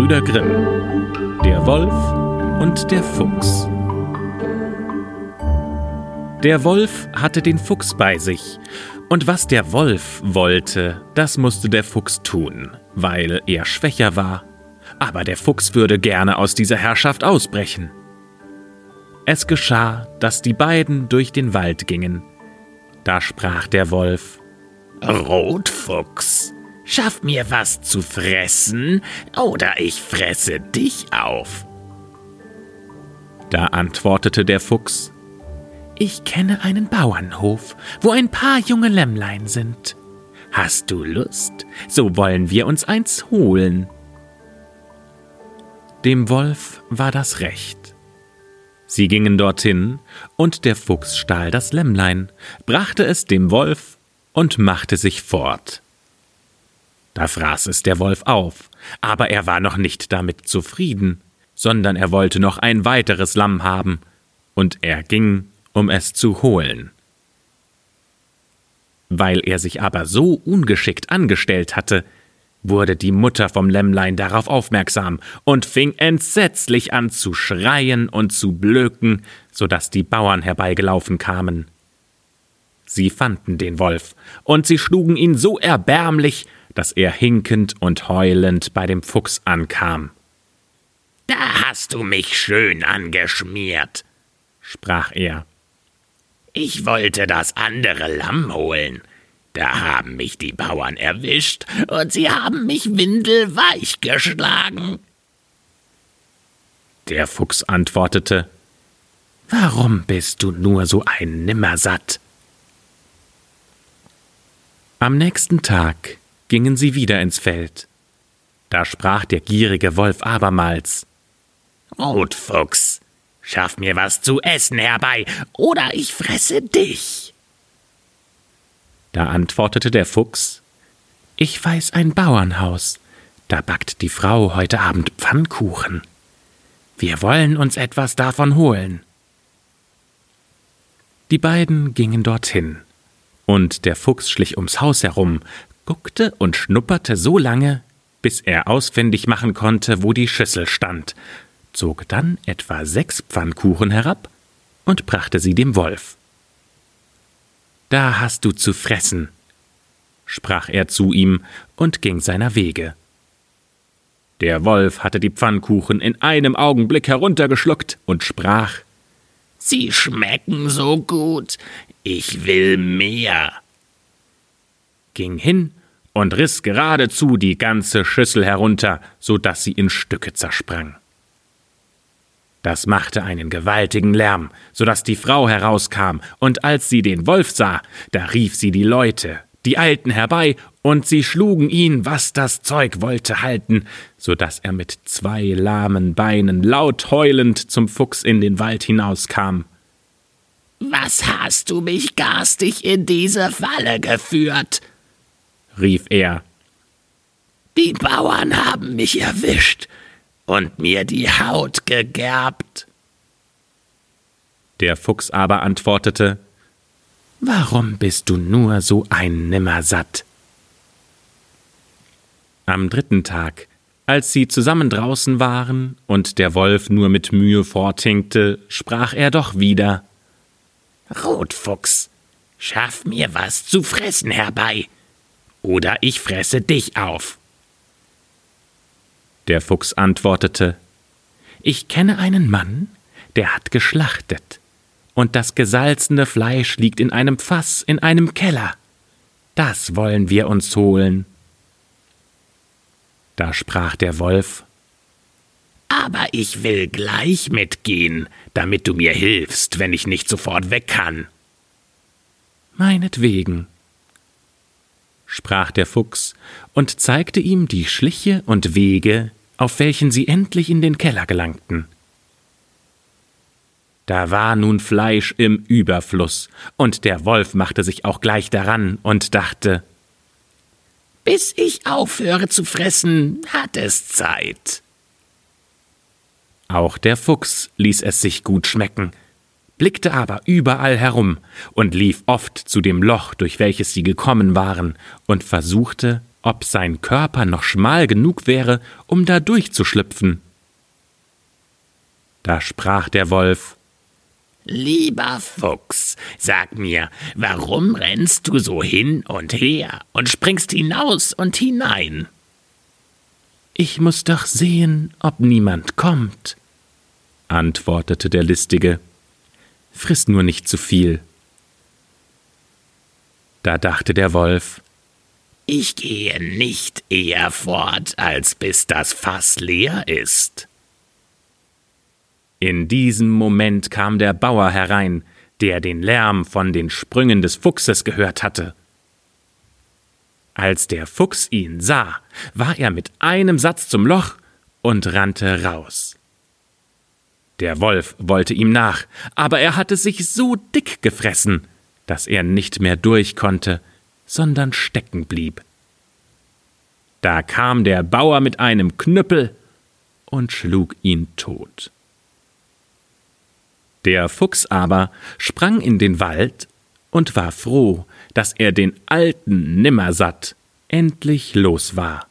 Gebrüder Grimm. Der Wolf und der Fuchs. Der Wolf hatte den Fuchs bei sich, und was der Wolf wollte, das musste der Fuchs tun, weil er schwächer war. Aber der Fuchs würde gerne aus dieser Herrschaft ausbrechen. Es geschah, dass die beiden durch den Wald gingen. Da sprach der Wolf Rotfuchs, schaff mir was zu fressen, oder ich fresse dich auf. Da antwortete der Fuchs Ich kenne einen Bauernhof, wo ein paar junge Lämmlein sind. Hast du Lust? So wollen wir uns eins holen. Dem Wolf war das recht. Sie gingen dorthin, und der Fuchs stahl das Lämmlein, brachte es dem Wolf und machte sich fort. Da fraß es der Wolf auf, aber er war noch nicht damit zufrieden, sondern er wollte noch ein weiteres Lamm haben, und er ging, um es zu holen. Weil er sich aber so ungeschickt angestellt hatte, wurde die Mutter vom Lämmlein darauf aufmerksam und fing entsetzlich an zu schreien und zu blöken, so dass die Bauern herbeigelaufen kamen. Sie fanden den Wolf, und sie schlugen ihn so erbärmlich, dass er hinkend und heulend bei dem Fuchs ankam. Da hast du mich schön angeschmiert, sprach er. Ich wollte das andere Lamm holen, da haben mich die Bauern erwischt und sie haben mich windelweich geschlagen. Der Fuchs antwortete Warum bist du nur so ein Nimmersatt? Am nächsten Tag gingen sie wieder ins Feld. Da sprach der gierige Wolf abermals Rotfuchs, schaff mir was zu essen herbei, oder ich fresse dich. Da antwortete der Fuchs Ich weiß ein Bauernhaus, da backt die Frau heute Abend Pfannkuchen. Wir wollen uns etwas davon holen. Die beiden gingen dorthin, und der Fuchs schlich ums Haus herum, guckte und schnupperte so lange, bis er ausfindig machen konnte, wo die Schüssel stand, zog dann etwa sechs Pfannkuchen herab und brachte sie dem Wolf. Da hast du zu fressen, sprach er zu ihm und ging seiner Wege. Der Wolf hatte die Pfannkuchen in einem Augenblick heruntergeschluckt und sprach Sie schmecken so gut, ich will mehr. ging hin und riß geradezu die ganze Schüssel herunter, so dass sie in Stücke zersprang. Das machte einen gewaltigen Lärm, so dass die Frau herauskam, und als sie den Wolf sah, da rief sie die Leute, die eilten herbei, und sie schlugen ihn, was das Zeug wollte, halten, so dass er mit zwei lahmen Beinen laut heulend zum Fuchs in den Wald hinauskam. Was hast du mich garstig in diese Falle geführt? Rief er. Die Bauern haben mich erwischt, und mir die Haut gegerbt. Der Fuchs aber antwortete Warum bist du nur so ein Nimmersatt? Am dritten Tag, als sie zusammen draußen waren und der Wolf nur mit Mühe forthinkte, sprach er doch wieder Rotfuchs, schaff mir was zu fressen herbei, oder ich fresse dich auf. Der Fuchs antwortete Ich kenne einen Mann, der hat geschlachtet, und das gesalzene Fleisch liegt in einem Fass in einem Keller. Das wollen wir uns holen. Da sprach der Wolf Aber ich will gleich mitgehen, damit du mir hilfst, wenn ich nicht sofort weg kann. Meinetwegen, sprach der Fuchs und zeigte ihm die Schliche und Wege, auf welchen sie endlich in den Keller gelangten. Da war nun Fleisch im Überfluss, und der Wolf machte sich auch gleich daran und dachte Bis ich aufhöre zu fressen, hat es Zeit. Auch der Fuchs ließ es sich gut schmecken, blickte aber überall herum und lief oft zu dem Loch, durch welches sie gekommen waren, und versuchte, ob sein Körper noch schmal genug wäre, um da durchzuschlüpfen. Da sprach der Wolf Lieber Fuchs, sag mir, warum rennst du so hin und her und springst hinaus und hinein? Ich muss doch sehen, ob niemand kommt, antwortete der Listige. Friss nur nicht zu viel. Da dachte der Wolf, ich gehe nicht eher fort, als bis das Fass leer ist. In diesem Moment kam der Bauer herein, der den Lärm von den Sprüngen des Fuchses gehört hatte. Als der Fuchs ihn sah, war er mit einem Satz zum Loch und rannte raus. Der Wolf wollte ihm nach, aber er hatte sich so dick gefressen, dass er nicht mehr durch konnte, sondern stecken blieb. Da kam der Bauer mit einem Knüppel und schlug ihn tot. Der Fuchs aber sprang in den Wald und war froh, dass er den alten Nimmersatt endlich los war.